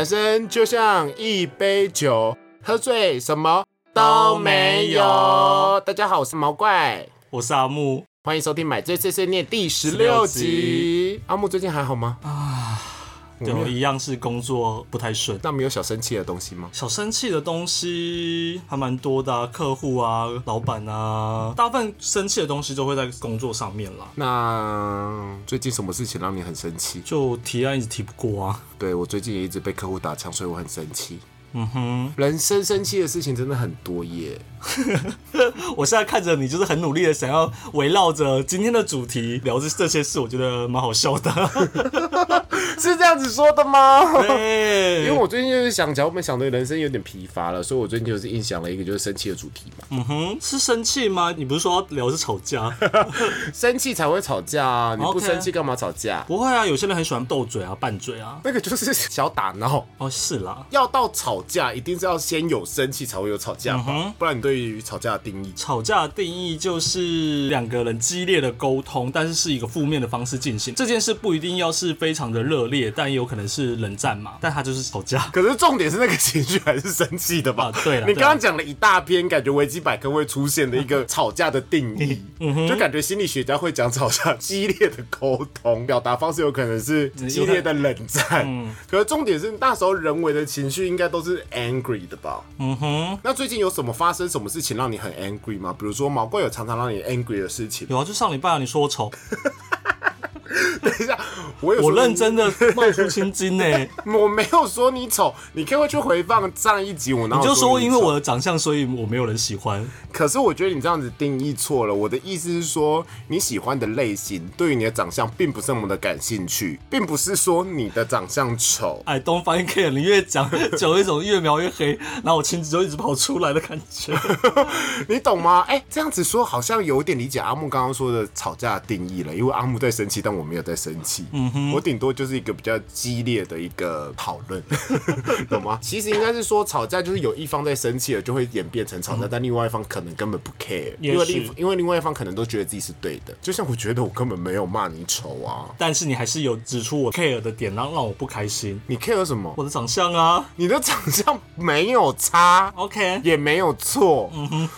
人生就像一杯酒，喝醉什么都没有。大家好，我是毛怪，我是阿木。欢迎收听《买醉碎碎念》第十六集。阿木最近还好吗？就一样是工作不太顺，那没有小生气的东西吗？小生气的东西还蛮多的啊，客户啊、老板啊，大部分生气的东西都会在工作上面啦。那最近什么事情让你很生气？就提案一直提不过啊。对我最近也一直被客户打枪，所以我很生气。嗯哼，人生生气的事情真的很多耶。我现在看着你，就是很努力的想要围绕着今天的主题聊着这些事，我觉得蛮好笑的。是这样子说的吗？对，因为我最近就是想，讲，我们想对人生有点疲乏了，所以我最近就是印象了一个就是生气的主题嘛。嗯哼，是生气吗？你不是说聊是吵架？生气才会吵架啊！你不生气干嘛吵架？不会啊，有些人很喜欢斗嘴啊、拌嘴啊，那个就是小打闹。哦，是啦，要到吵架，一定是要先有生气才会有吵架吧？不然你对于吵架的定义？吵架的定义就是两个人激烈的沟通，但是是一个负面的方式进行。这件事不一定要是非常的热烈，但也有可能是冷战嘛。但他就是吵架。可是重点是那个情绪还是生气的吧？对了，你刚刚讲了一大篇，感觉维基百科会出现的一个吵架的定义，就感觉心理学家会讲吵架激烈的沟通，表达方式有可能是激烈的冷战。嗯可是重点是那时候人为的情绪应该都是 angry 的吧？嗯哼。那最近有什么发生什么事情让你很 angry 吗？比如说毛怪有常常让你 angry 的事情？有啊，就上礼拜啊，你说我丑。等一下，我有我认真的冒出青筋呢。我没有说你丑，你可以去回放上一集，我你就说因为我的长相，所以我没有人喜欢。可是我觉得你这样子定义错了。我的意思是说，你喜欢的类型对于你的长相并不是那么的感兴趣，并不是说你的长相丑。哎，don't find care，你越讲就有一种越描越黑，然后我青筋就一直跑出来的感觉，你懂吗？哎，这样子说好像有点理解阿木刚刚说的吵架的定义了，因为阿木在生气，但我没有在生气。我顶多就是一个比较激烈的一个讨论，懂吗？其实应该是说吵架就是有一方在生气了，就会演变成吵架，但另外一方可能根本不 care，因为另因为另外一方可能都觉得自己是对的。就像我觉得我根本没有骂你丑啊，但是你还是有指出我 care 的点，然后让我不开心。你 care 什么？我的长相啊，你的长相没有差，OK，也没有错。嗯哼。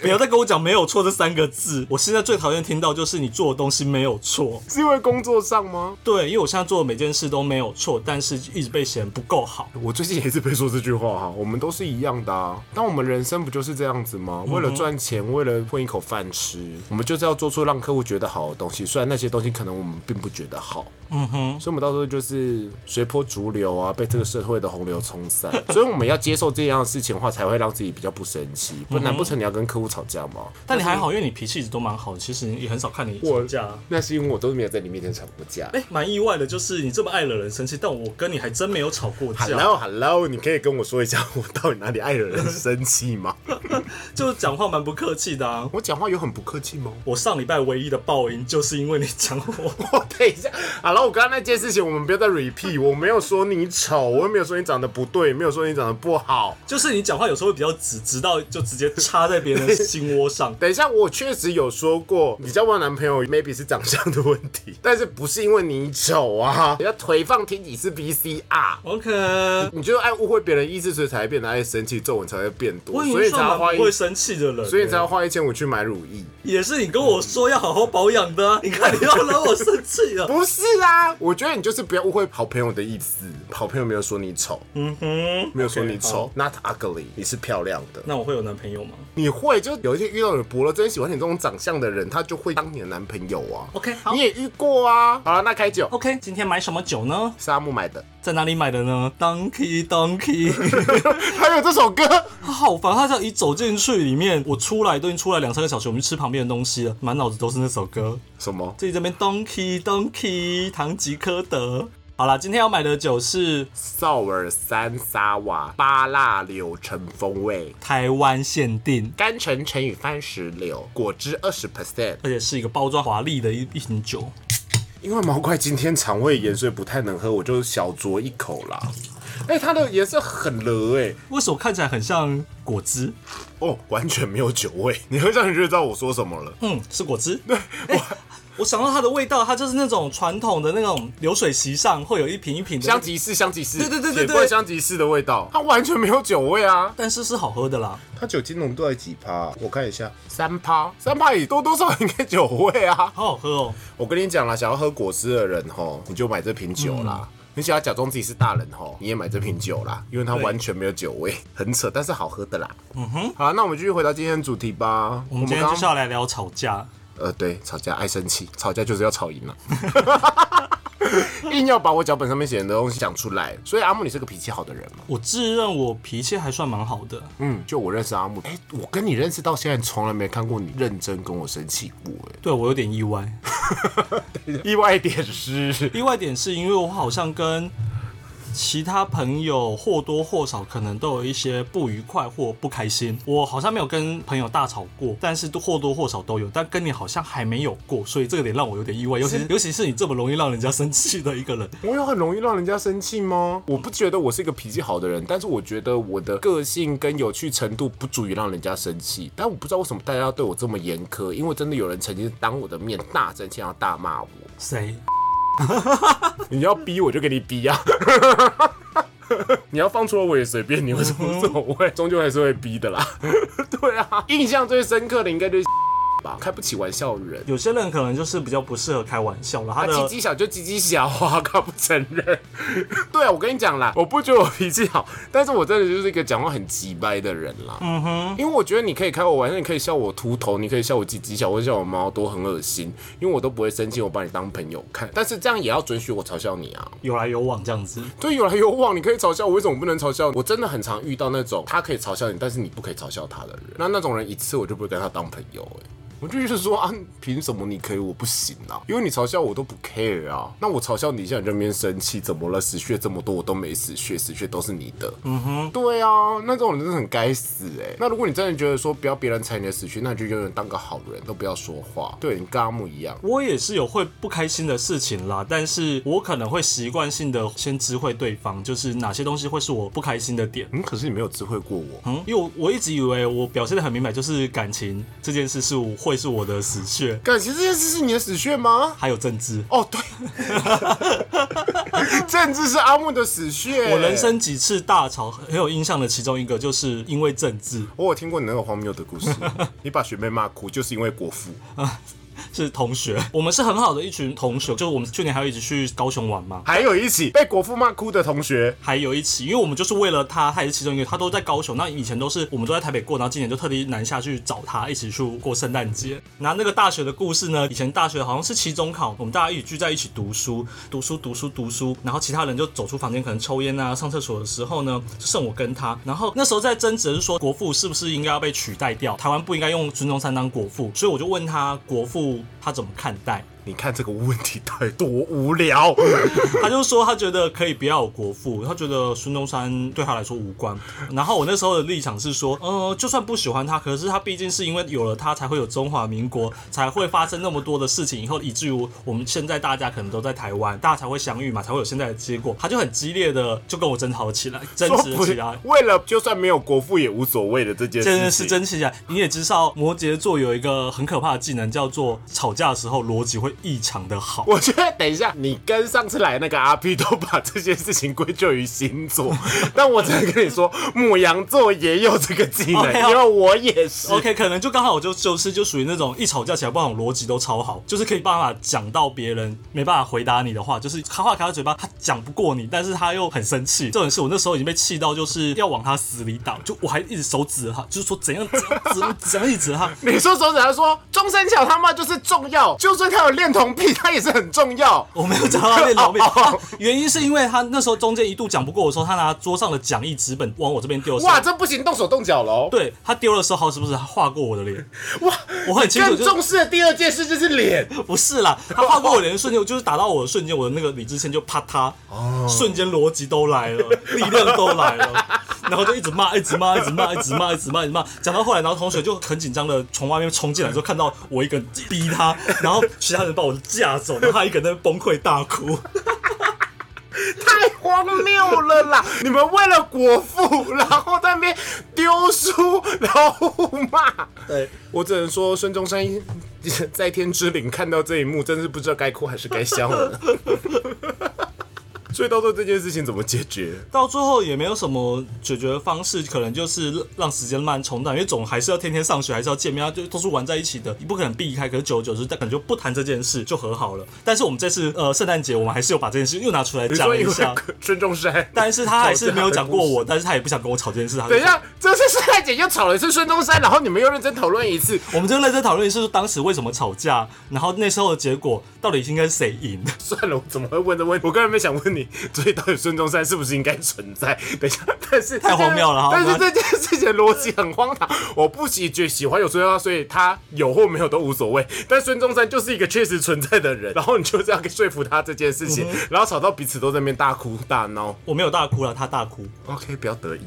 不要再跟我讲没有错这三个字，我现在最讨厌听到就是你做的东西没有错，是因为工作上吗？对，因为我现在做的每件事都没有错，但是一直被嫌不够好。我最近也是被说这句话哈，我们都是一样的啊。但我们人生不就是这样子吗？为了赚钱，为了混一口饭吃，我们就是要做出让客户觉得好的东西。虽然那些东西可能我们并不觉得好，嗯哼，所以我们到时候就是随波逐流啊，被这个社会的洪流冲散。所以我们要接受这样的事情的话，才会让自己比较不生气。不难不成你要跟客户吵架吗？但你还好，因为你脾气一直都蛮好的，其实也很少看你吵架。那是因为我都没有在你面前吵过架。哎，蛮意外的，就是你这么爱惹人生气，但我跟你还真没有吵过架。Hello，Hello，你可以跟我说一下我到底哪里爱惹人生气吗？就是讲话蛮不客气的啊。我讲话有很不客气吗？我上礼拜唯一的报应就是因为你讲我。我等一下，好了，我刚刚那件事情我们不要再 repeat。我没有说你丑，我又没有说你长得不对，没有说你长得不好，就是你讲话有时候会比较直，直到就直接插在别人的心窝上。等一下，我确实有说过，你交往男朋友 maybe 是长相的问题，但是不是因为你丑啊？要腿放听几次 B C R，OK？你就爱误会别人意思，所以才会变得爱生气，皱纹才会变多，所以才要花不会生气的人，所以才要花一千五去买乳液。也是你跟我说要好好保养的，你看你要惹我生气了。不是啊，我觉得你就是不要误会好朋友的意思，好朋友没有说你丑，嗯哼，没有说你丑，not ugly，你是漂亮的。那我会有男朋友吗？你会，就有一天遇到你伯乐真喜欢你这种长相的人，他就会当你的男朋友啊。OK，好，你也遇过啊。好了，那开酒。OK，今天买什么酒呢？是阿木买的，在哪里买的呢？Donkey Donkey，还有这首歌，他好烦。他叫一走进去里面，我出来都已经出来两三个小时，我们去吃旁边的东西了，满脑子都是那首歌。什么？自己这边 Donkey Donkey，唐吉诃德。好了，今天要买的酒是绍尔三沙瓦巴辣柳橙风味，台湾限定，干橙橙与番石榴，果汁二十 percent，而且是一个包装华丽的一一瓶酒。因为毛怪今天肠胃炎，所以不太能喝，我就小酌一口啦。哎，它的颜色很热哎，为什么看起来很像果汁？哦，完全没有酒味，你喝上去就知道我说什么了。嗯，是果汁。对，我我想到它的味道，它就是那种传统的那种流水席上会有一瓶一瓶的香吉士，香吉士，对对对对对香吉士的味道，它完全没有酒味啊。但是是好喝的啦。它酒精浓度在几趴？我看一下，三趴，三趴也多多少少应该酒味啊。好好喝哦。我跟你讲啦，想要喝果汁的人吼，你就买这瓶酒啦。你想要假装自己是大人吼，你也买这瓶酒啦，因为它完全没有酒味，很扯，但是好喝的啦。嗯哼，好，那我们继续回到今天的主题吧。我们今天就是要来聊吵架。呃，对，吵架爱生气，吵架就是要吵赢了。硬要把我脚本上面写的东西讲出来，所以阿木，你是个脾气好的人吗？我自认我脾气还算蛮好的，嗯，就我认识阿木，哎、我跟你认识到现在，从来没看过你认真跟我生气过，哎对我有点意外。哎，意外点是，意外点是因为我好像跟其他朋友或多或少可能都有一些不愉快或不开心。我好像没有跟朋友大吵过，但是都或多或少都有。但跟你好像还没有过，所以这个点让我有点意外。尤其尤其是你这么容易让人家生气的一个人，我有很容易让人家生气吗？我不觉得我是一个脾气好的人，但是我觉得我的个性跟有趣程度不足以让人家生气。但我不知道为什么大家要对我这么严苛，因为真的有人曾经当我的面大生气，然后大骂我。谁？你要逼我就给你逼啊！你要放错我也随便你，为什么无所谓？终究还是会逼的啦。对啊，印象最深刻的应该就是吧，开不起玩笑的人。有些人可能就是比较不适合开玩笑了，他鸡鸡小就鸡鸡小啊，他不承认。对啊，我跟你讲啦，我不觉得我脾气好，但是我真的就是一个讲话很急掰的人啦。嗯哼，因为我觉得你可以开我玩笑，你可以笑我秃头，你可以笑我鸡鸡小，或者笑我毛多很恶心，因为我都不会生气，我把你当朋友看。但是这样也要准许我嘲笑你啊。有来有往这样子。对，有来有往，你可以嘲笑我，为什么不能嘲笑？我真的很常遇到那种他可以嘲笑你，但是你不可以嘲笑他的人。那那种人一次我就不会跟他当朋友、欸。我就是说啊，凭什么你可以我不行啊？因为你嘲笑我都不 care 啊。那我嘲笑你，一下你就边生气，怎么了？死穴这么多，我都没死穴，死穴都是你的。嗯哼，对啊，那这种人真的很该死哎、那如果你真的觉得说不要别人踩你的死穴，那你就永远当个好人，都不要说话。对你跟阿木一样。我也是有会不开心的事情啦，但是我可能会习惯性的先知会对方，就是哪些东西会是我不开心的点。嗯，可是你没有知会过我。嗯，因为我我一直以为我表现的很明白，就是感情这件事是我会是我的死穴，感情这件事是你的死穴吗？还有政治。哦，对，政治是阿木的死穴。我人生几次大吵很有印象的，其中一个就是因为政治，我有听过你那个荒谬的故事，你把学妹骂哭，就是因为国父。是同学，我们是很好的一群同学，就是我们去年还有一起去高雄玩嘛，还有一起被国父骂哭的同学，还有一起，因为我们就是为了他，他也是其中一个，他都在高雄，那以前都是我们都在台北过，然后今年就特地南下去找他，一起去过圣诞节。那那个大学的故事呢？以前大学好像是期中考，我们大家一起聚在一起读书，读书读书读书，然后其他人就走出房间，可能抽烟啊、上厕所的时候呢，就剩我跟他。然后那时候在争执的是说国父是不是应该要被取代掉，台湾不应该用孙中山当国父，所以我就问他国父他怎么看待。你看这个问题到底多无聊？他就说他觉得可以不要有国父，他觉得孙中山对他来说无关。然后我那时候的立场是说，呃，就算不喜欢他，可是他毕竟是因为有了他，才会有中华民国，才会发生那么多的事情，以后以至于我们现在大家可能都在台湾，大家才会相遇嘛，才会有现在的结果。他就很激烈的就跟我争吵起来，争执起来。为了就算没有国父也无所谓的这件事情，真的是争起来，你也知道摩羯座有一个很可怕的技能，叫做吵架的时候逻辑会异常的好。我觉得等一下，你跟上次来那个阿 P 都把这件事情归咎于星座，但我只能跟你说，母羊座也有这个技能因为我也是。OK，可能就刚好我就就是就属于那种一吵架起来，不管逻辑都超好，就是可以办法讲到别人没办法回答你的话，就是他话卡在嘴巴，他讲不过你，但是他又很生气。这种事我那时候已经被气到，就是要往他死里打，就我还一直手指着他，就是说怎样怎样怎样怎样一直他。你说手指他说钟山巧他妈就是重要，就算他有恋童癖，他也是很重要。我没有讲到他练老病 哦哦啊，原因是因为他那时候中间一度讲不过我的时候，他拿桌上的讲义纸本往我这边丢哇，这不行，动手动脚喽！对他丢的时候，好是不是他划过我的脸？哇，我很清楚，就是重视的第二件事就是脸。不是啦，他划过我脸的瞬间，我就是打到我的瞬间，我的那个理智线就啪嗒，瞬间逻辑都来了，力量都来了，然后就一直骂，一直骂，一直骂，一直骂，一直骂，一直骂，讲到后来，然后同学就很紧张的从外面冲进来，之后看到我一个人逼他，然后其他人把我架走，然后他一个人在崩溃大哭。太荒谬了啦！你们为了国父，然后在那边丢书，然后骂。对，我只能说孙中山 在天之灵看到这一幕，真是不知道该哭还是该笑了。所以到最后这件事情怎么解决？到最后也没有什么解决的方式，可能就是让时间慢慢冲淡，因为总还是要天天上学，还是要见面，就都是玩在一起的，你不可能避开。可是久而久之，但可能就不谈这件事，就和好了。但是我们这次呃圣诞节，我们还是有把这件事又拿出来讲一下。孙中山，但是他还是没有讲过我，但是他也不想跟我吵这件事。等一下，这次圣诞节又吵了一次孙中山，然后你们又认真讨论一次，我们就认真讨论一次当时为什么吵架，然后那时候的结果到底应该是谁赢？算了，我怎么会问这问题？我刚才没想问你，所以 到底。孙中山是不是应该存在？等一下，但是太荒谬了。但是这件事情逻辑很荒唐。我不喜觉喜欢有孙中山，所以他有或没有都无所谓。但孙中山就是一个确实存在的人，然后你就这样说服他这件事情，然后吵到彼此都在那边大哭大闹。我没有大哭了，他大哭。OK，不要得意，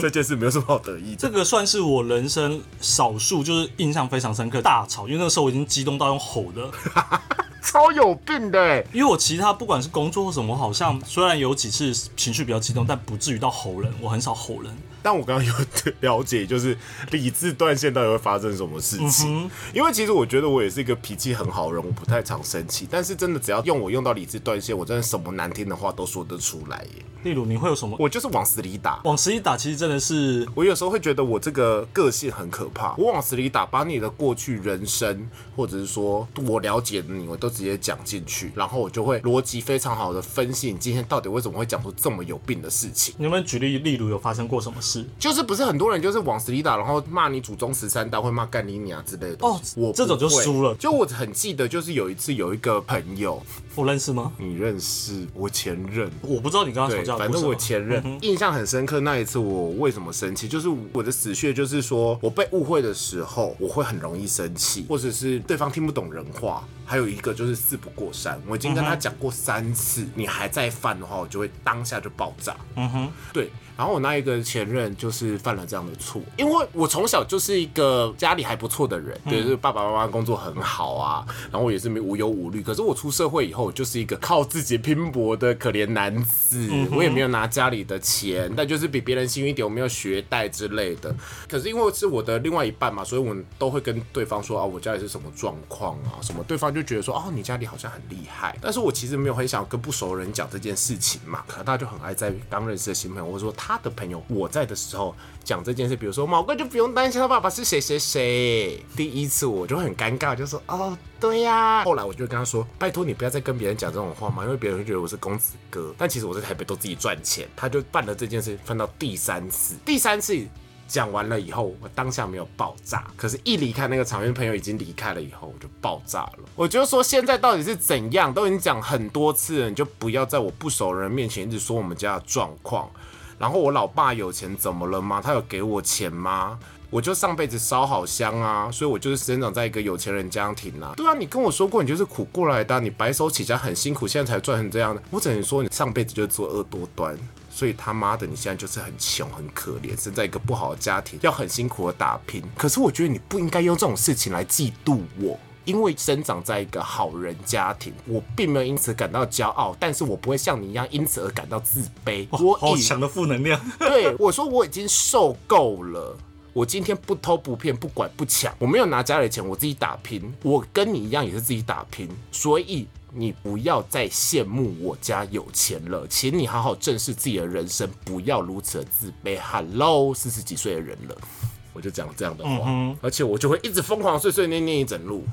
这件事没有什么好得意的。这个算是我人生少数就是印象非常深刻大吵，因为那个时候我已经激动到用吼的。超有病的，因为我其他不管是工作或什么，好像虽然有几次情绪比较激动，但不至于到吼人。我很少吼人。但我刚刚有了解，就是理智断线到底会发生什么事情。因为其实我觉得我也是一个脾气很好的人，我不太常生气。但是真的只要用我用到理智断线，我真的什么难听的话都说得出来耶。例如你会有什么？我就是往死里打，往死里打。其实真的是，我有时候会觉得我这个个性很可怕。我往死里打，把你的过去人生，或者是说我了解的你，我都直接讲进去，然后我就会逻辑非常好的分析你今天到底为什么会讲出这么有病的事情。你有没有举例？例如有发生过什么事？就是不是很。多人就是往死里打，然后骂你祖宗十三代，会骂干你娘之类的。哦，我这种就输了。就我很记得，就是有一次有一个朋友，我认识吗？你认识我前任？我不知道你跟他吵架。反正我前任印象很深刻。那一次我为什么生气？就是我的死穴，就是说我被误会的时候，我会很容易生气，或者是对方听不懂人话。还有一个就是事不过三，我已经跟他讲过三次，你还在犯的话，我就会当下就爆炸。嗯哼，对。然后我那一个前任就是犯了这样的错，因为我从小就是一个家里还不错的人，对，就是爸爸妈妈工作很好啊，然后我也是没无忧无虑。可是我出社会以后，就是一个靠自己拼搏的可怜男子，我也没有拿家里的钱，但就是比别人幸运一点，我没有学贷之类的。可是因为是我的另外一半嘛，所以我都会跟对方说啊，我家里是什么状况啊，什么对方就觉得说，哦，你家里好像很厉害。但是我其实没有很想跟不熟人讲这件事情嘛，可能大家就很爱在刚认识的新朋友，或者说他。的朋友，我在的时候讲这件事，比如说毛哥就不用担心他爸爸是谁谁谁。第一次我就很尴尬，就说哦对呀。后来我就跟他说，拜托你不要再跟别人讲这种话嘛，因为别人会觉得我是公子哥。但其实我在台北都自己赚钱。他就办了这件事，翻到第三次，第三次讲完了以后，我当下没有爆炸，可是一离开那个场面，朋友已经离开了以后，我就爆炸了。我就说现在到底是怎样，都已经讲很多次了，你就不要在我不熟人面前一直说我们家的状况。然后我老爸有钱怎么了吗？他有给我钱吗？我就上辈子烧好香啊，所以我就是生长在一个有钱人家庭啊。对啊，你跟我说过你就是苦过来的，你白手起家很辛苦，现在才赚成这样的。我只能说你上辈子就作恶多端，所以他妈的你现在就是很穷很可怜，生在一个不好的家庭，要很辛苦的打拼。可是我觉得你不应该用这种事情来嫉妒我。因为生长在一个好人家庭，我并没有因此感到骄傲，但是我不会像你一样因此而感到自卑。我好强的负能量。对，我说我已经受够了。我今天不偷不骗，不管不抢，我没有拿家里的钱，我自己打拼。我跟你一样也是自己打拼，所以你不要再羡慕我家有钱了，请你好好正视自己的人生，不要如此的自卑。Hello，四十几岁的人了，我就讲这样的话，而且我就会一直疯狂碎碎念念一整路。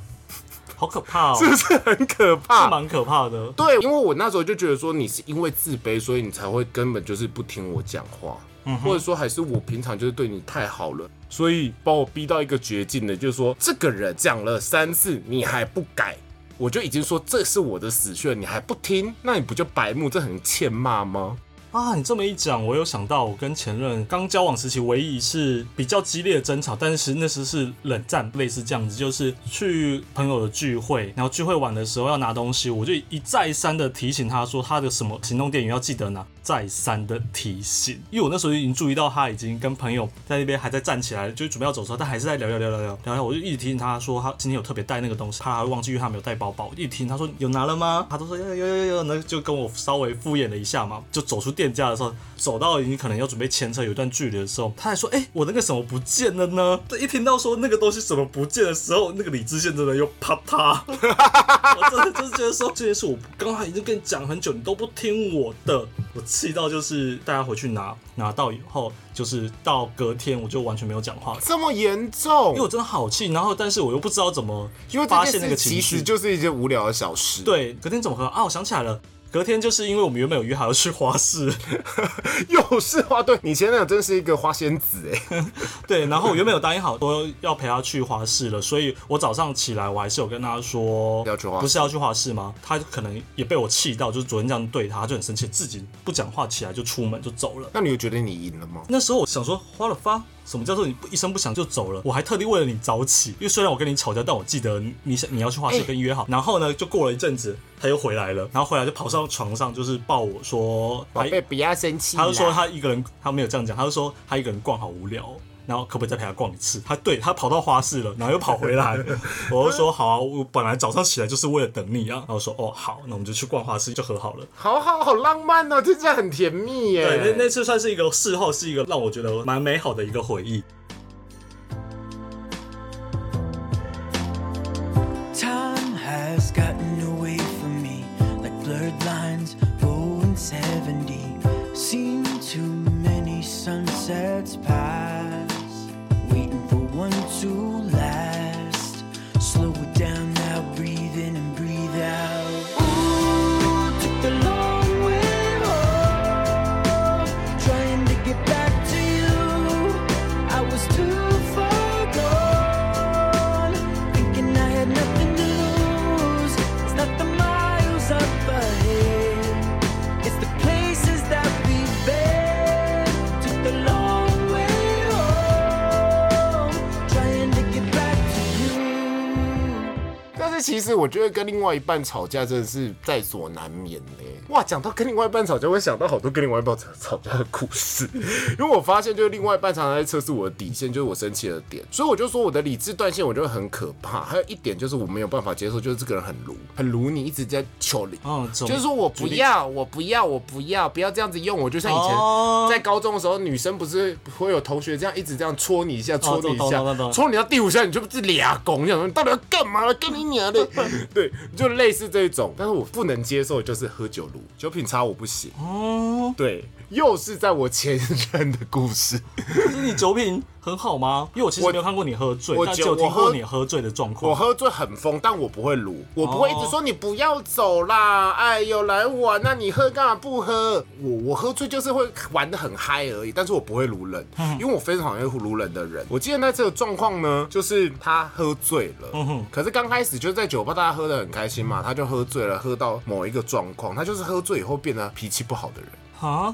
好可怕哦！是不是很可怕？是蛮可怕的。对，因为我那时候就觉得说，你是因为自卑，所以你才会根本就是不听我讲话，或者说还是我平常就是对你太好了，所以把我逼到一个绝境的，就是说这个人讲了三次你还不改，我就已经说这是我的死穴，你还不听，那你不就白目？这很欠骂吗？啊，你这么一讲，我有想到我跟前任刚交往时期，唯一一次比较激烈的争吵，但是那时是冷战，类似这样子，就是去朋友的聚会，然后聚会晚的时候要拿东西，我就一再三的提醒他说，他的什么行动电源要记得拿。再三的提醒，因为我那时候已经注意到他已经跟朋友在那边还在站起来，就准备要走的时候，但还是在聊聊聊聊聊聊。我就一直提醒他说，他今天有特别带那个东西，他会忘记，因为他没有带包包。一直提醒他说有拿了吗？他都说有有有有，那就跟我稍微敷衍了一下嘛，就走出店。店家的时候，走到已经可能要准备牵车有一段距离的时候，他还说：“哎、我那个什么不见了呢？”一听到说那个东西什么不见的时候，那个理智线真的又啪嗒。我真的就是觉得说这件事我刚才已经跟你讲很久，你都不听我的，我气到就是大家回去拿拿到以后，就是到隔天我就完全没有讲话了。这么严重因为？我真的好气，然后但是我又不知道怎么因为发现那个情绪，其实就是一件无聊的小事。，对，隔天怎么喝啊？我想起来了，隔天就是因为我们原本有约好要去花市，又是花，对你前男友真是一个花仙子哎。对，然后我原本有答应好说要陪他去花市了，所以我早上起来我还是有跟他说要去花不是要去花市吗？他可能也被我气到，就是昨天这样对他，他就很生气，自己不讲话起来就出门就走了。那你有觉得你赢了吗？那时候我想说，花了发，什么叫做你不一声不响就走了？我还特地为了你早起，因为虽然我跟你吵架，但我记得你想你要去画室跟约好。然后呢，就过了一阵子，他又回来了，然后回来就跑上床上，就是抱我说，宝贝，不要生气。他就说他一个人，他没有这样讲，他就说他一个人逛好无聊。然后可不可以再陪他逛一次？他对他跑到花市了，然后又跑回来，我就说好啊，我本来早上起来就是为了等你啊。然后说哦好，那我们就去逛花市，就和好了。好好好浪漫哦，听起来很甜蜜耶。对，那那次算是一个事后是一个让我觉得蛮美好的一个回忆。Time has gotten away from me like blurred lines, 0 and 70. Seen too many sunsets pass, 我觉得跟另外一半吵架真的是在所难免嘞。哇，讲到跟另外一半吵架，我会想到好多跟另外一半吵吵架的故事。因为我发现，就是另外一半常常在测试我的底线，就是我生气的点。所以我就说我的理智断线，我觉得很可怕。还有一点就是我没有办法接受，就是这个人很鲁，很鲁你，一直在求你。嗯，就是说我不要，我不要，我不要，不要这样子用我。就像以哦前在高中的时候，女生不是会有同学这样一直这样戳你一下，戳你一下戳你到第五下，你就不是俩拱，你想说你到底要干嘛了？跟你娘的，对，就类似这种。但是我不能接受就是喝酒撸，酒品差我不行。哦，对，又是在我前任的故事。可是你酒品很好吗？因为我其实我没有看过你喝醉我，但只有听酒我喝过你喝醉的状况。我喝醉很疯，但我不会撸，我不会一直说你不要走啦，哎呦来玩，那你喝干嘛不喝？我我喝醉就是会玩的很嗨而已，但是我不会撸人，因为我非常讨厌撸人的人。我记得那次的状况呢，就是他喝醉了，可是刚开始就是在酒吧大家喝的很开心嘛，他就喝醉了，喝到某一个状况，他就是喝醉以后变得脾气不好的人。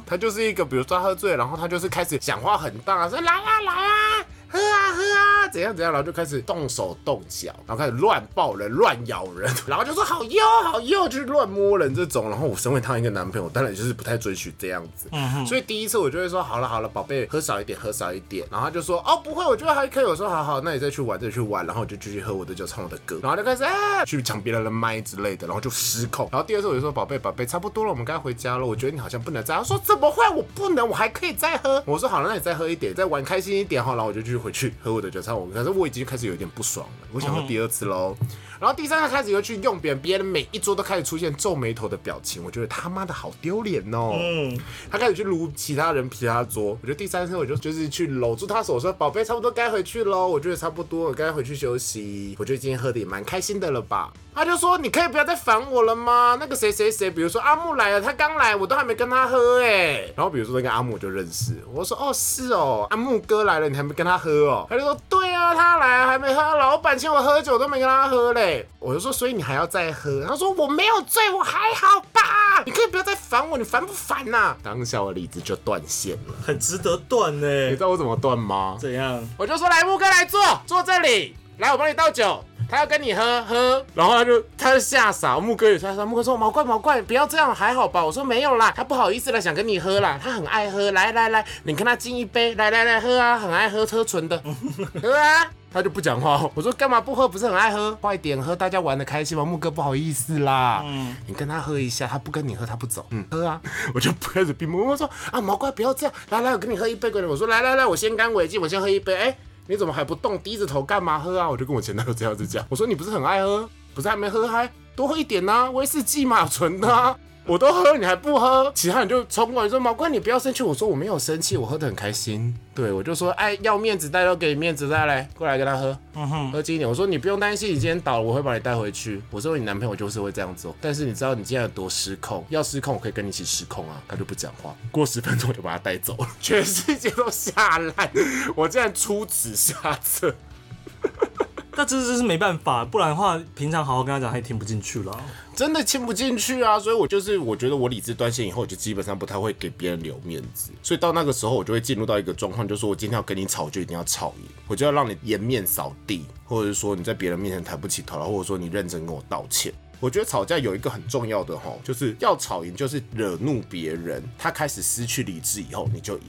他就是一个，比如说他喝醉，然后他就是开始讲话很大，说来啊来啊，喝啊喝啊，怎样怎样，然后就开始动手动脚，然后开始乱抱人、乱咬人，然后就说好哟好哟，就是乱摸人这种。然后我身为他一个男朋友，当然就是不太准许这样子，嗯所以第一次我就会说好了好了，宝贝，喝少一点，喝少一点。然后他就说哦不会，我觉得还可以。我说好好，那你再去玩，再去玩。然后我就继续喝我的酒，唱我的歌，然后就开始啊去抢别人的麦之类的，然后就失控。然后第二次我就说宝贝宝贝，差不多了，我们该回家了。我觉得你好像不能再。他说怎么会？我不能，我还可以再喝。我说好了，那你再喝一点，再玩开心一点哈。然后我就继续回去喝我的酒，唱我。可是我已经开始有点不爽了，我想喝第二次喽。然后第三次开始又去用别人，别人每一桌都开始出现皱眉头的表情，我觉得他妈的好丢脸哦。嗯，他开始去撸其他人其他桌，我觉得第三次我就就是去搂住他手说：“宝贝，差不多该回去喽，我觉得差不多，我该回去休息。我觉得今天喝的也蛮开心的了吧？”他就说：“你可以不要再烦我了吗？那个谁谁谁，比如说阿木来了，他刚来，我都还没跟他喝哎。然后比如说那个阿木我就认识，我说：哦是哦，阿木哥来了，你还没跟他喝哦？他就说：对啊，他来还没喝，老板请我喝酒都没跟他喝嘞。我就说：所以你还要再喝？他说：我没有醉，我还好吧。你可以不要再烦我，你烦不烦呐、当下我理智就断线了。很值得断你知。道我怎么断吗？怎样？我就说来木哥来坐，坐这里，来我帮你倒酒。他要跟你喝喝，然后他就他就吓傻，木哥也吓傻。木哥说毛怪毛怪，不要这样，还好吧？我说没有啦，他不好意思了，想跟你喝啦，他很爱喝，来来来，你跟他敬一杯，来来来喝啊，很爱喝车纯的，喝啊。他就不讲话。我说干嘛不喝？不是很爱喝？快点喝，大家玩的开心吗？木哥不好意思啦，嗯，你跟他喝一下，他不跟你喝，他不走，嗯，喝啊，我就开始逼木哥说啊，毛怪不要这样，来来，我跟你喝一杯，我说来来来，我先干为敬，我先喝一杯，哎。你怎么还不动？低着头干嘛喝啊？我就跟我前男友这样子讲，我说你不是很爱喝，不是还没喝嗨，多喝一点呐，威士忌嘛，纯的啊。我都喝，你还不喝？其他人就冲过来说：“毛怪，你不要生气。”我说：“我没有生气，我喝得很开心。”对我就说：“哎，要面子，大家都给你面子，再来过来跟他喝，嗯哼，喝近一点。”我说：“你不用担心，你今天倒了，我会把你带回去。”我说：“你男朋友就是会这样做，但是你知道你今天有多失控？要失控，我可以跟你一起失控啊！”他就不讲话。过十分钟我就把他带走了，全世界都吓烂，我竟然出此下策。那这这是没办法，不然的话，平常好好跟他讲，他也听不进去了。真的听不进去啊！所以我就是我觉得我理智断线以后，就基本上不太会给别人留面子。所以到那个时候，我就会进入到一个状况，就是我今天要跟你吵，就一定要吵赢，我就要让你颜面扫地，或者是说你在别人面前抬不起头来，或者说你认真跟我道歉。我觉得吵架有一个很重要的哈，就是要吵赢，就是惹怒别人，他开始失去理智以后，你就赢。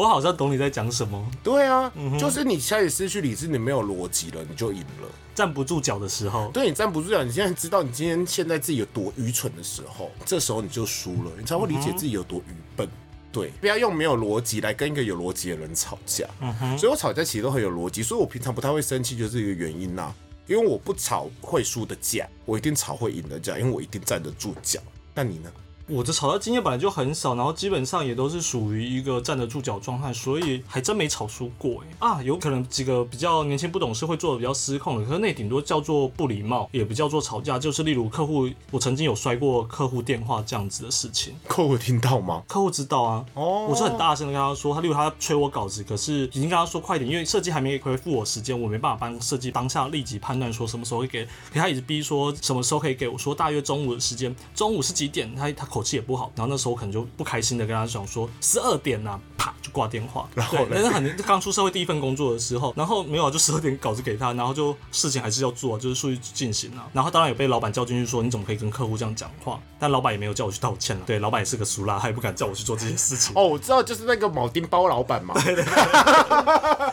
我好像懂你在讲什么。对啊，就是你开始失去理智，你没有逻辑了，你就赢了。站不住脚的时候，对你站不住脚，你现在知道你今天现在自己有多愚蠢的时候，这时候你就输了，你才会理解自己有多愚笨。对，不要用没有逻辑来跟一个有逻辑的人吵架。嗯哼，所以我吵架其实都很有逻辑，所以我平常不太会生气，就是一个原因呐。因为我不吵会输的架，我一定吵会赢的架，因为我一定站得住脚。那你呢？我的吵架经验本来就很少，然后基本上也都是属于一个站得住脚状态，所以还真没吵输过哎啊，有可能几个比较年轻不懂事会做的比较失控的，可是那顶多叫做不礼貌，也不叫做吵架，就是例如客户，我曾经有摔过客户电话这样子的事情。客户听到吗？客户知道啊，哦，我是很大声的跟他说，他例如他催我稿子，可是已经跟他说快点，因为设计还没回复我时间，我没办法帮设计当下立即判断说什么时候会给，给他一直逼说什么时候可以给我说大约中午的时间，中午是几点？他他口气也不好，然后那。时候可能就不开心的跟他讲说十二点呐，啪就挂电话。然后，但是很刚出社会第一份工作的时候，然后没有就十二点稿子给他，然后就事情还是要做，就是数据进行啊。然后当然有被老板叫进去说你怎么可以跟客户这样讲话？但老板也没有叫我去道歉了。对，老板也是个俗辣，他也不敢叫我去做这些事情。哦，我知道，就是那个铆钉包老板嘛。对 对。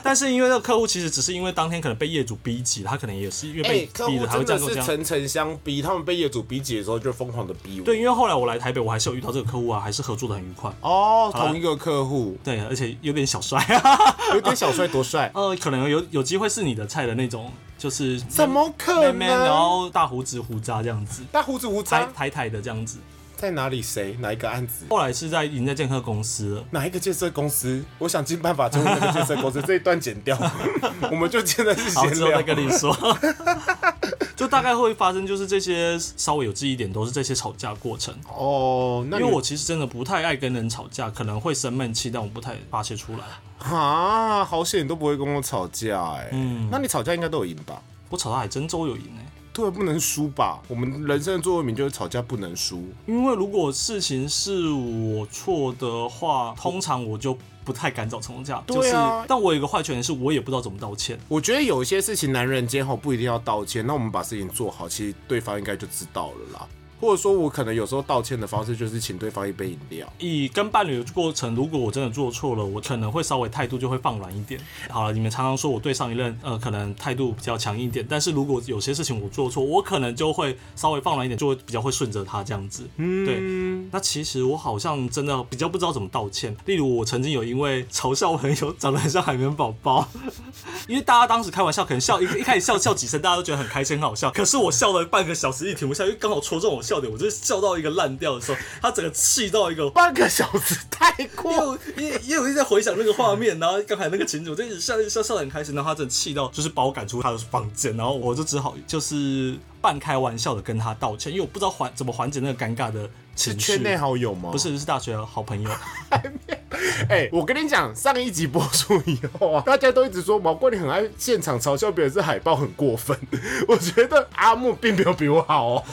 但是因为那个客户其实只是因为当天可能被业主逼急，他可能也是因为被逼的，他会这样是层层相逼。他们被业主逼急的时候，就疯狂的逼我。对，因为后来我来台北，我还是有遇到这个客户啊，还是合作的。很愉快哦，同一个客户，对，而且有点小帅，有点小帅，多帅？呃，可能有有机会是你的菜的那种，就是怎么可能？然后大胡子胡渣这样子，大胡子胡渣，台台的这样子，在哪里？谁？哪一个案子？后来是在赢在建设公司，哪一个建设公司？我想尽办法进入那个建设公司，这一段剪掉，我们就真的是闲聊。再跟你说。就大概会发生，就是这些稍微有记忆点，都是这些吵架过程哦。那因为我其实真的不太爱跟人吵架，可能会生闷气，但我不太发泄出来。啊，好险你都不会跟我吵架哎。嗯，那你吵架应该都有赢吧？我吵架还真都有赢哎。对，不能输吧？我们人生的座右铭就是吵架不能输。因为如果事情是我错的话，通常我就。不太敢找吵架，对啊。但我有一个坏缺点是，我也不知道怎么道歉。我觉得有一些事情，男人间后不一定要道歉，那我们把事情做好，其实对方应该就知道了啦。或者说，我可能有时候道歉的方式就是请对方一杯饮料。以跟伴侣的过程，如果我真的做错了，我可能会稍微态度就会放软一点。好了，你们常常说我对上一任，呃，可能态度比较强硬一点。但是如果有些事情我做错，我可能就会稍微放软一点，就会比较会顺着他这样子。嗯，对。那其实我好像真的比较不知道怎么道歉。例如，我曾经有因为嘲笑我朋友长得很像海绵宝宝，因为大家当时开玩笑，可能笑一一开始笑笑几声，大家都觉得很开心很好笑。可是我笑了半个小时，一停不下，因为刚好戳中我。笑点，我就笑到一个烂掉的时候，他整个气到一个半个小时太过，也也有一直在回想那个画面，然后刚才那个情景，我就一直笑笑笑得很开心，然后他真的气到就是把我赶出他的房间，然后我就只好就是半开玩笑的跟他道歉，因为我不知道缓怎么缓解那个尴尬的。是圈内好友吗？不是，是大学好朋友。哎，我跟你讲，上一集播出以后啊，大家都一直说毛怪你很爱现场嘲笑别人是海报很过分。我觉得阿木并没有比我好哦，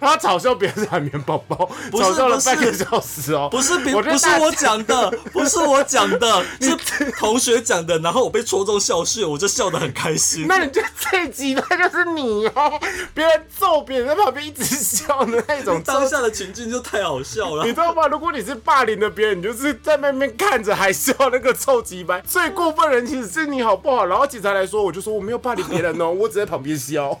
他嘲笑别人是海绵宝宝，嘲笑了半个小时哦。不是，不是我讲的，不是我讲的，是同学讲的。然后我被戳中笑穴，我就笑得很开心。那你就最极端就是你哦，别人揍别人在旁边一直笑的那种当下的情境就。太好笑了，你知道吗？如果你是霸凌的别人，你就是在那边看着还笑那个臭鸡掰。最过分的人其实是你好不好？然后警察来说，我就说我没有霸凌别人哦，我只在旁边笑，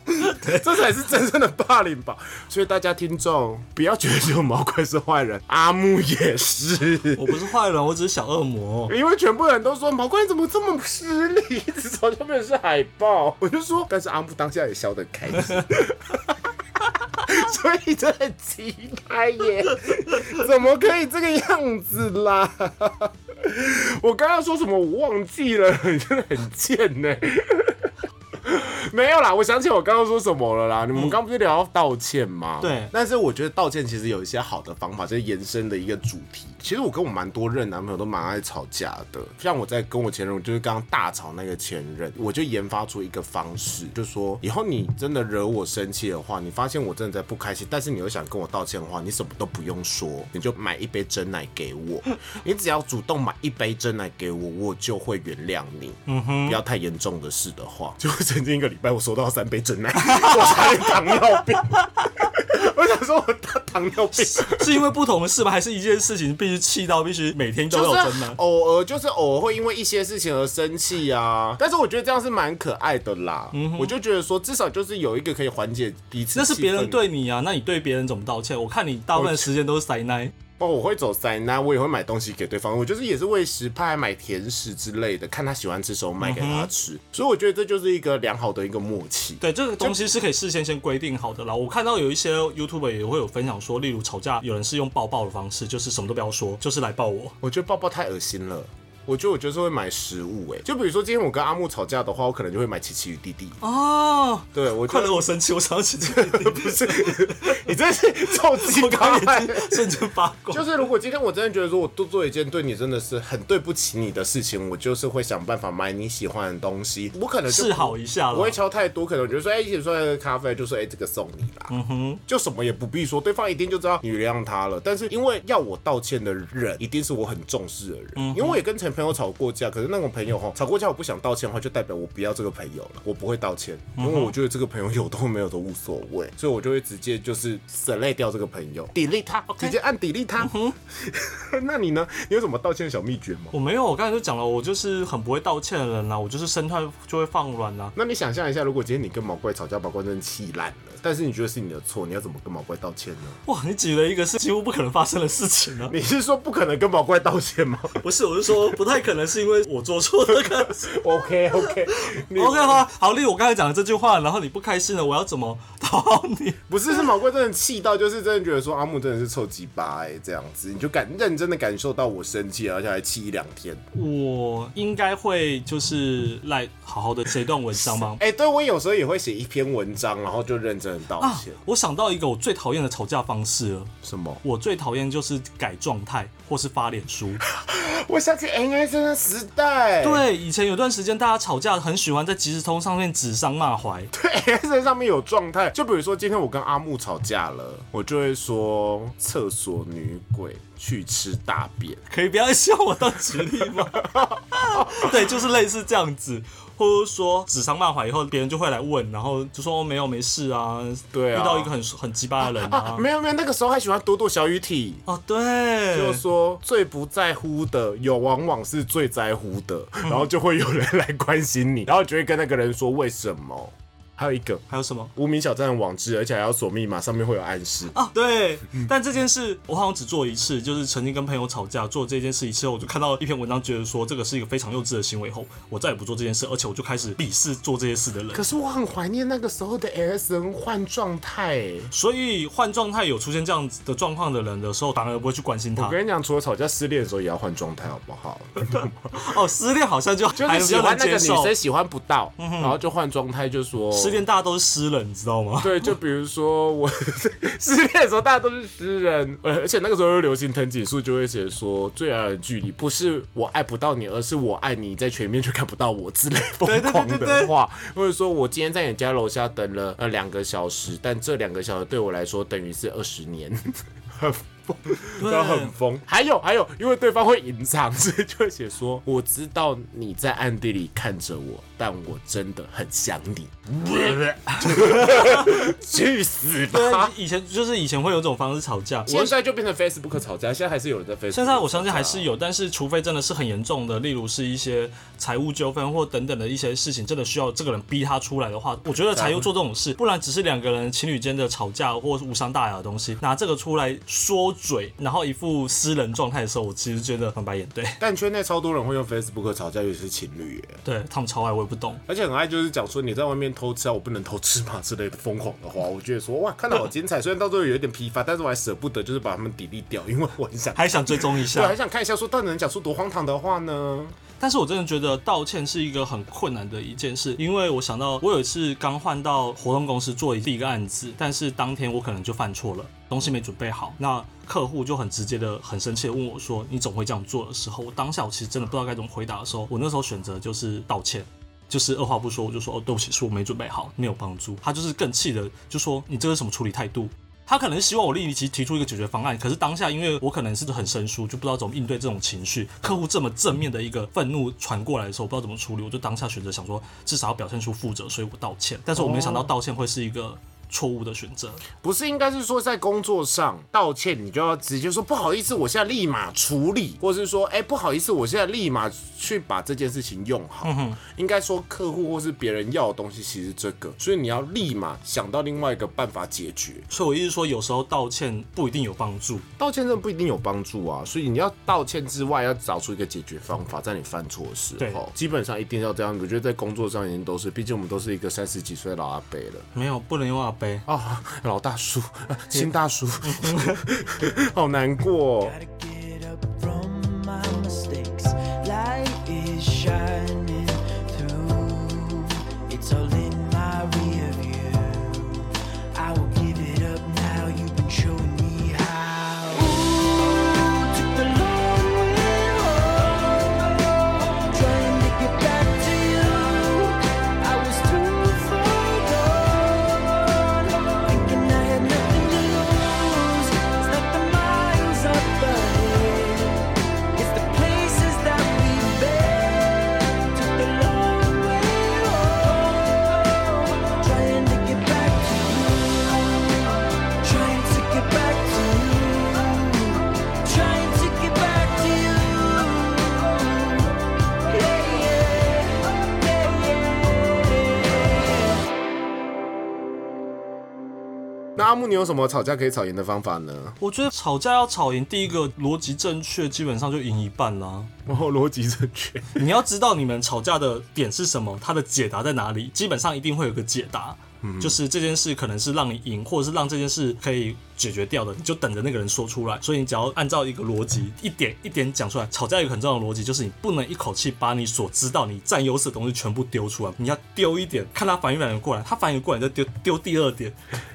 这才是真正的霸凌吧。所以大家听众不要觉得只有毛怪是坏人，阿木也是。我不是坏人，我只是小恶魔。因为全部人都说毛怪怎么这么失礼，一直嘲笑别人是海豹，我就说，但是阿木当下也笑得很开心。所以真的很奇葩耶，怎么可以这个样子啦？我刚刚说什么我忘记了，你真的很贱呢。没有啦，我想起我刚刚说什么了啦。你们刚不是聊到道歉吗？对但是我觉得道歉其实有一些好的方法，就是延伸的一个主题。其实我跟我蛮多任男朋友都蛮爱吵架的，像我在跟我前任，就是刚刚大吵那个前任，我就研发出一个方式，就说以后你真的惹我生气的话，你发现我真的在不开心，但是你又想跟我道歉的话，你什么都不用说，你就买一杯真奶给我，你只要主动买一杯真奶给我，我就会原谅你。嗯哼，不要太严重的事的话，就曾经一个礼拜我收到三杯真奶，我差点糖尿病。我想说，我得糖尿病。是因为不同的事吗？还是一件事情必须气到必须每天都有就是真的？偶尔，就是偶尔会因为一些事情而生气啊。但是我觉得这样是蛮可爱的啦。我就觉得说，至少就是有一个可以缓解彼此。那是别人。对你啊，那你对别人怎么道歉？我看你大部分时间都是塞奶。哦，我会走塞那我也会买东西给对方。我就是也是喂食派买甜食之类的，看他喜欢吃什么买给他吃。所以我觉得这就是一个良好的一个默契。对，这个东西是可以事先先规定好的啦。我看到有一些 YouTube 也会有分享说，例如吵架，有人是用抱抱的方式，就是什么都不要说，就是来抱我。我觉得抱抱太恶心了。我觉得我就是会买食物、哎，就比如说今天我跟阿木吵架的话，我可能就会买奇奇与弟弟。哦，对，我快就惹我生气，我想要起这个不是，你真是臭鸡我刚刚刚眼睛瞬间发光。就是如果今天我真的觉得说我多做一件对你真的是很对不起你的事情，我就是会想办法买你喜欢的东西。我可能就示好一下不会。敲太多，可能我就说，哎、一起出来喝咖啡，就说，哎、这个送你啦。嗯哼，就什么也不必说，对方一定就知道你原谅他了。但是因为要我道歉的人，一定是我很重视的人。因为我也跟前朋友吵过架，可是那种朋友哈，吵过架我不想道歉的话，就代表我不要这个朋友了，我不会道歉，因为我觉得这个朋友有都没有都无所谓，所以我就会直接就是省略掉这个朋友，delete 他直接按 delete 他。那你呢？你有什么道歉的小秘诀吗？我没有，我刚才就讲了，我就是很不会道歉的人啦，我就是生态就会放软啦。那你想象一下，如果今天你跟毛怪吵架，毛怪真的气烂了，但是你觉得是你的错，你要怎么跟毛怪道歉呢？哇，你举了一个是几乎不可能发生的事情呢、你是说不可能跟毛怪道歉吗不是，我是说不太可能是因为我做错这个。OK OK，你 OK 好，好，例如我刚才讲的这句话，然后你不开心了，我要怎么讨好你？不是是毛怪真的气到，就是真的觉得说阿木真的是臭鸡巴哎，这样子你就感认真的感受到我生气，而且还气一两天。我应该会就是来好好的写一段文章吗？哎、对我有时候也会写一篇文章，然后就认真的道啊歉。，我想到一个我最讨厌的吵架方式了。什么？我最讨厌就是改状态或是发脸书。我想起 NSN 的时代，对，以前有段时间大家吵架很喜欢在即时通上面指桑骂槐。对 NSN 上面有状态，就比如说今天我跟阿木吵架了，我就会说厕所女鬼去吃大便。可以不要笑我到直立吗？对，就是类似这样子，或者说指桑骂槐以后，别人就会来问，然后就说、哦、没有没事啊，对啊遇到一个很很鸡巴的人啊 啊，，没有没有，那个时候还喜欢躲躲小雨体。哦对，就说最不在乎的，有往往是最在乎的，然后就会有人来关心你，然后就会跟那个人说为什么。还有一个还有什么？无名小站的网址，而且还要锁密码，上面会有暗示。啊，对，但这件事我好像只做一次，就是曾经跟朋友吵架，做这件事一次后，我就看到一篇文章，觉得说这个是一个非常幼稚的行为后，我再也不做这件事，而且我就开始鄙视做这些事的人。可是我很怀念那个时候的 SN 换状态欸。所以换状态有出现这样子的状况的人的时候，反而不会去关心他。我跟你讲，除了吵架失恋的时候也要换状态，好不好？哦，失恋好像就就喜欢那个。女生喜欢不到，然后就换状态，就说失恋大家都是诗人，你知道吗？对，就比如说我 失恋的时候，大家都是诗人，呃，而且那个时候又流行藤井树，就会写说最远的距离不是我爱不到你，而是我爱你在前面却看不到我之类疯狂的话，或者说我今天在你家楼下等了呃两个小时，但这两个小时对我来说等于是二十年。很疯，很疯。还有还有，因为对方会隐藏，所以就会写说：“我知道你在暗地里看着我，但我真的很想你。”去死吧！，以前就是以前会有这种方式吵架，现在就变成 Facebook 吵架，现在还是有人在 Facebook。现在我相信还是有，但是除非真的是很严重的，例如是一些财务纠纷或等等的一些事情，真的需要这个人逼他出来的话，我觉得才又做这种事，不然只是两个人情侣间的吵架或是无伤大雅的东西，拿这个出来说嘴，然后一副私人状态的时候，我其实觉得翻白眼，对，但圈内超多人会用 Facebook 吵架，尤其是情侣耶，对他们超爱，我也不懂。而且很爱就是讲说你在外面偷吃啊，我不能偷吃嘛之类的疯狂的话，我觉得说哇，看到好精彩，虽然到最后有一点疲乏，但是我还舍不得就是把他们砥砺掉，因为我很想。还想追踪一对，下还，想看一下，说到底能讲出多荒唐的话呢？但是我真的觉得道歉是一个很困难的一件事，因为我想到我有一次刚换到活动公司做第一个案子，但是当天我可能就犯错了，东西没准备好，那客户就很直接的、很生气的问我说：“你总会这样做的时候，我当下我其实真的不知道该怎么回答的时候，我那时候选择就是道歉。就是二话不说，我就说哦，对不起，是我没准备好，没有帮助。他就是更气的，就说你这是什么处理态度？他可能希望我立即提出一个解决方案，可是当下因为我可能是很生疏，就不知道怎么应对这种情绪。客户这么正面的一个愤怒传过来的时候，我不知道怎么处理，我就当下选择想说，至少要表现出负责，所以我道歉。但是我没想到道歉会是一个错误的选择。不是应该是说在工作上道歉，你就要直接说不好意思，我现在立马处理，或是说哎、不好意思，我现在立马去把这件事情用好。应该说客户或是别人要的东西其实这个，所以你要立马想到另外一个办法解决。所以我一直说，有时候道歉不一定有帮助。道歉真的不一定有帮助啊，所以你要道歉之外，要找出一个解决方法，在你犯错的时候，基本上一定要这样。我觉得在工作上已经都是，毕竟我们都是一个三十几岁的老阿伯了。没有，不能用阿杯。哦，老大叔，新大叔，好难过、哦。阿木，你有什么吵架可以吵赢的方法呢？我觉得吵架要吵赢，第一个逻辑正确，基本上就赢一半啦。然后逻辑正确，你要知道你们吵架的点是什么，它的解答在哪里，基本上一定会有个解答。就是这件事可能是让你赢，或者是让这件事可以解决掉的，你就等着那个人说出来。所以你只要按照一个逻辑，一点一点讲出来。吵架有一个很重要的逻辑，就是你不能一口气把你所知道你占优势的东西全部丢出来，你要丢一点，看他反应反应过来，他反应过来你再丢丢第二点，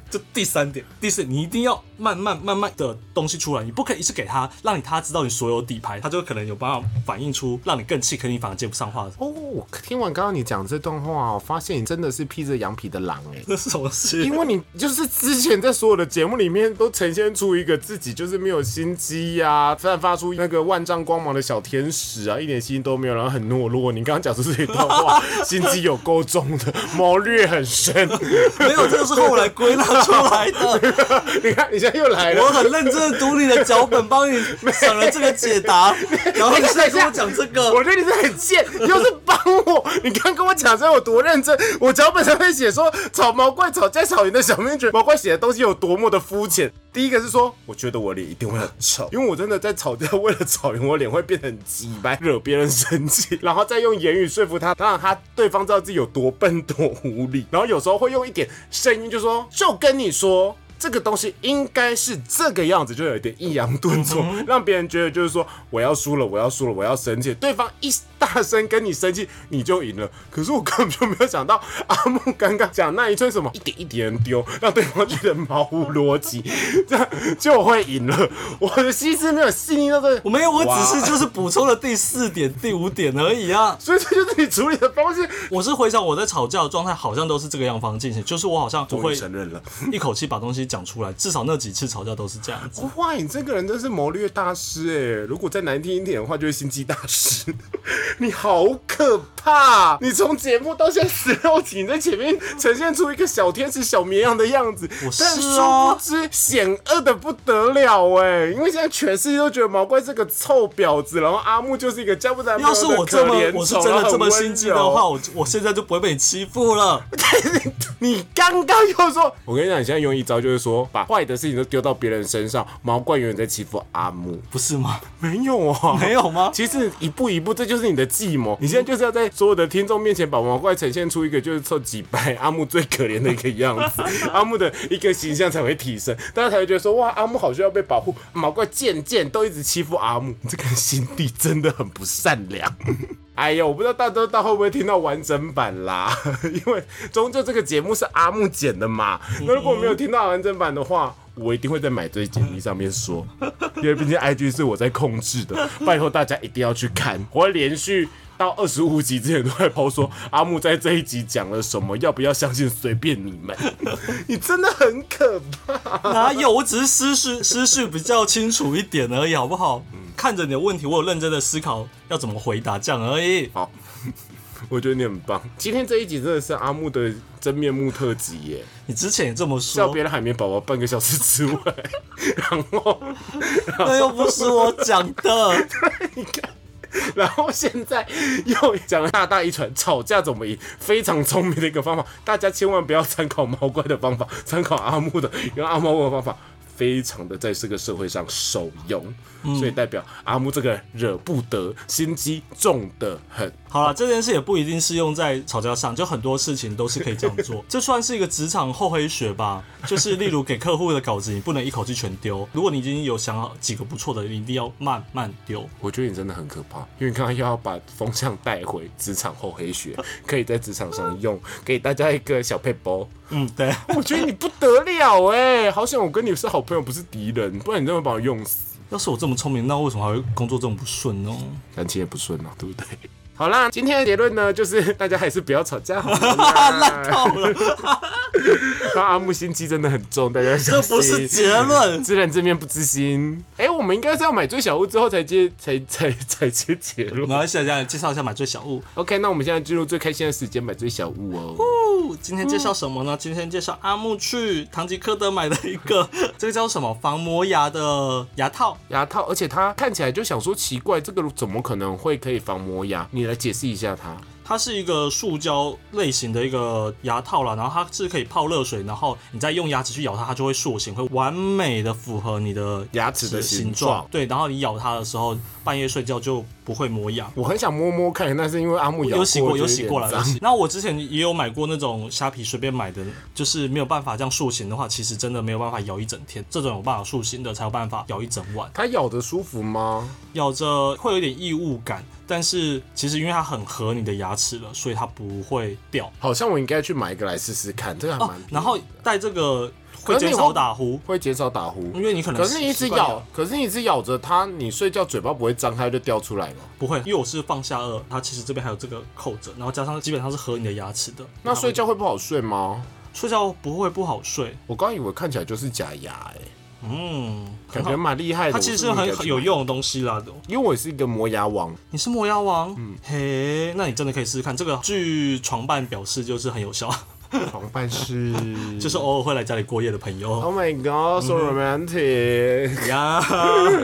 就第三点、第四，你一定要慢慢慢慢的东西出来，你不可以一次给他，让你他知道你所有底牌，他就可能有办法反映出让你更气，可你反而接不上话。哦，我听完刚刚你讲这段话，我发现你真的是披着羊皮的狼哎、这是什么事？因为你就是之前在所有的节目里面都呈现出一个自己就是没有心机呀、散发出那个万丈光芒的小天使啊，一点心都没有，然后很懦弱。你刚刚讲出这一段话，心机有够重的，谋略很深。没有，这个是后来归纳出来的。你看，你现在又来了。我很认真的读你的脚本，帮你想了这个解答，然后你现在跟我讲这个，我觉得你是很贱，你又是帮我。你刚跟我讲这有多认真，我脚本上面写说草毛怪吵架吵赢的小面觉得毛怪写的东西有多么的肤浅。第一个是说，我觉得我脸一定会很臭，因为我真的在吵架，为了吵赢我脸会变得很鸡掰，惹别人生气，然后再用言语说服他，让他对方知道自己有多笨多无理，然后有时候会用一点声音就说，就跟你说。这个东西应该是这个样子，就有一点抑扬顿挫，让别人觉得就是说我要输了，我要输了，我要生气。对方一大声跟你生气，你就赢了。可是我根本就没有想到阿木刚刚讲那一串什么一点一点丢，让对方觉得毛无逻辑，这样 就会赢了。我的心思没有细腻到这，我没有，我只是就是补充了第四点、第五点而已啊。所以这就是你处理的方式。我是回想我在吵架的状态，好像都是这个样方进行，就是我好像不会承认了，一口气把东西西讲出来，至少那几次吵架都是这样子。哇，你这个人真是谋略大师哎！如果再难听一点的话，就是心机大师。你好可怕！你从节目到现在十六集，你在前面呈现出一个小天使、小绵羊的样子，我是但殊啊不知险恶的不得了哎！因为现在全世界都觉得毛怪是个臭婊子，然后阿木就是一个交不男朋友要是我这么我是真的这么心机的话，我我现在就不会被你欺负了。你刚刚又说，我跟你讲，你现在用一招就是说，把坏的事情都丢到别人身上。毛怪永远在欺负阿木，不是吗？没有啊，没有吗？其实一步一步，这就是你的计谋。你现在就是要在所有的听众面前，把毛怪呈现出一个就是臭几白阿木最可怜的一个样子，阿木的一个形象才会提升，大家才会觉得说，哇，阿木好像要被保护。毛怪渐渐都一直欺负阿木，这个人心地真的很不善良。哎呀，我不知道大家到会不会听到完整版啦，因为终究这个节目是阿木剪的嘛。那如果没有听到完整版的话，我一定会在买醉简历上面说，因为毕竟 IG 是我在控制的，拜托大家一定要去看，我会连续。到二十五集之前都在抛说阿木在这一集讲了什么，要不要相信随便你们。你真的很可怕。哪有？我只是思绪思绪比较清楚一点而已，好不好？看着你的问题，我有认真的思考要怎么回答，这样而已。好，我觉得你很棒。今天这一集真的是阿木的真面目特辑耶，你之前也这么说，叫别人海绵宝宝半个小时之外，然后那又不是我讲的。你看。然后现在又讲了大大一传吵架怎么赢，非常聪明的一个方法，大家千万不要参考毛怪的方法，参考阿木的，因为阿木的方法非常的在这个社会上受用，所以代表阿木这个人惹不得，心机重的很。好了，这件事也不一定是用在吵架上，就很多事情都是可以这样做。这算是一个职场厚黑学吧，就是例如给客户的稿子，你不能一口气全丢。如果你已经有想好几个不错的，你一定要慢慢丢。我觉得你真的很可怕，因为你刚刚又要把风向带回职场厚黑学，可以在职场上用，给大家一个小配包。嗯，对。我觉得你不得了哎，好想我跟你是好朋友，不是敌人，不然你真的把我用死。要是我这么聪明，那为什么还会工作这么不顺呢？感情也不顺啊，对不对？好啦，今天的结论呢，就是大家还是不要吵架好了烂啦。透了，那阿木心机真的很重，大家小心。这不是结论。知人知面不知心。哎、我们应该是要买最小物之后才接才才才接结论。马来西亚介绍一下买最小物。OK，那我们现在进入最开心的时间，买最小物哦。哦今天介绍什么呢？今天介绍阿木去唐吉诃德买了一个，这个叫什么防磨牙的牙套。牙套，而且它看起来就想说奇怪，这个怎么可能会可以防磨牙？你来解释一下它。它是一个塑胶类型的一个牙套啦，然后它是可以泡热水，然后你再用牙齿去咬它，它就会塑形，会完美的符合你的牙齿的形形状对，然后你咬它的时候，半夜睡觉就不会磨牙。我很想摸摸看，但是因为阿木咬有洗过，有洗过了。那我之前也有买过那种虾皮随便买的，就是没有办法这样塑形的话，其实真的没有办法咬一整天。这种有办法塑形的，才有办法咬一整晚。它咬的舒服吗？咬着会有点异物感，但是其实因为它很合你的牙齿了，所以它不会掉。好像我应该去买一个来试试看，这个还蛮然后戴这个会减少打呼，会减少打呼。因为你可能可是你一直咬，可是你一直咬着它，你睡觉嘴巴不会张开就掉出来了。不会，因为我是放下颚，它其实这边还有这个扣着，然后加上基本上是合你的牙齿的。那睡觉会不好睡吗？睡觉不会不好睡，我刚以为看起来就是假牙、哎，嗯，感觉蛮厉害的。它其实是很很有，用的东西啦的。因为我也是一个磨牙王。你是磨牙王，嗯嘿，那你真的可以试试看。这个据床伴表示就是很有效，床伴是，就是偶尔会来家里过夜的朋友 Oh my God, so romantic！、呀。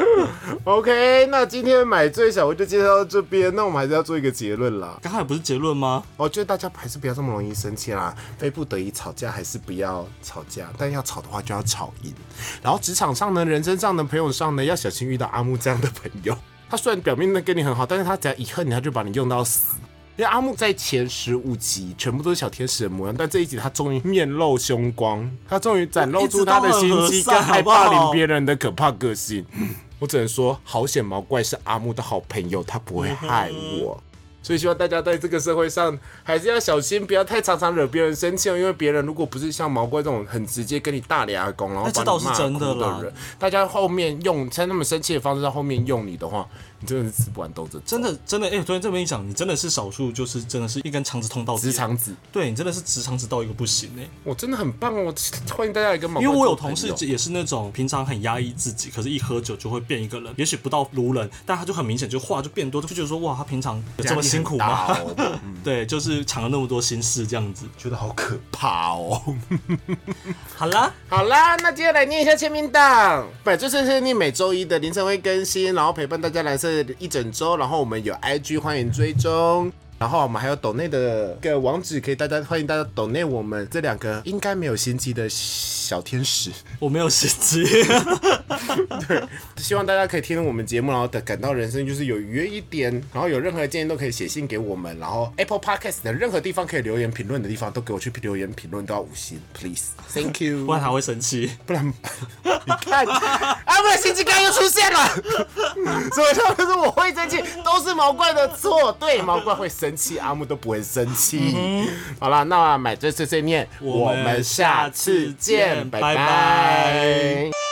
OK，那今天买最小我就介绍到这边，那我们还是要做一个结论啦。刚才不是结论吗？我觉得大家还是不要这么容易生气啦，非不得已吵架还是不要吵架，但要吵的话就要吵赢。然后职场上呢，人生上呢，朋友上呢，要小心遇到阿木这样的朋友。他虽然表面呢跟你很好，但是他只要一恨你，他就把你用到死。因为阿木在前十五集全部都是小天使的模样，但这一集他终于面露凶光，他终于展露出他的心机跟害霸凌别人的可怕个性。我只能说，好险毛怪是阿木的好朋友，他不会害我。所以希望大家在这个社会上还是要小心，不要太常常惹别人生气哦。因为别人如果不是像毛怪这种很直接跟你大俩公，然后哎这倒是把你骂真的的人，大家后面用像那么生气的方式在后面用你的话，你真的是吃不完兜着走。真的真的，哎、昨天这么一讲，你真的是少数，就是真的是一根肠子通到底直，肠子，对你真的是直肠子到一个不行哎、我真的很棒哦！欢迎大家来跟毛怪因为我有同事也是那种平常很压抑自己，可是一喝酒就会变一个人，也许不到如人，但他就很明显就话就变多，就觉得说哇，他平常有这么辛苦吗？对，就是藏了那么多心事这样子。觉得好可怕哦。好啦，好啦，那接下来念一下签名档。本周是你每周一的凌晨会更新，然后陪伴大家蓝色一整周。然后我们有 IG 欢迎追踪，然后我们还有抖内的个网址，可以大家欢迎大家抖内我们这两个应该没有心机的小天使。我没有心机，对希望大家可以听我们节目，然后的感到人生就是有愉悦一点，然后有任何建议都可以写信给我们，然后 Apple Podcast 的任何地方可以留言评论的地方都给我去留言评论，都要五星，please，thank you 不。然他会生气。不然 你看，啊，不然心机刚又出现了，所以他们说我会生气，都是毛怪的错。对，毛怪会生气，阿木都不会生气。好了，那买这碎碎念，我们我们下次见，拜拜。拜拜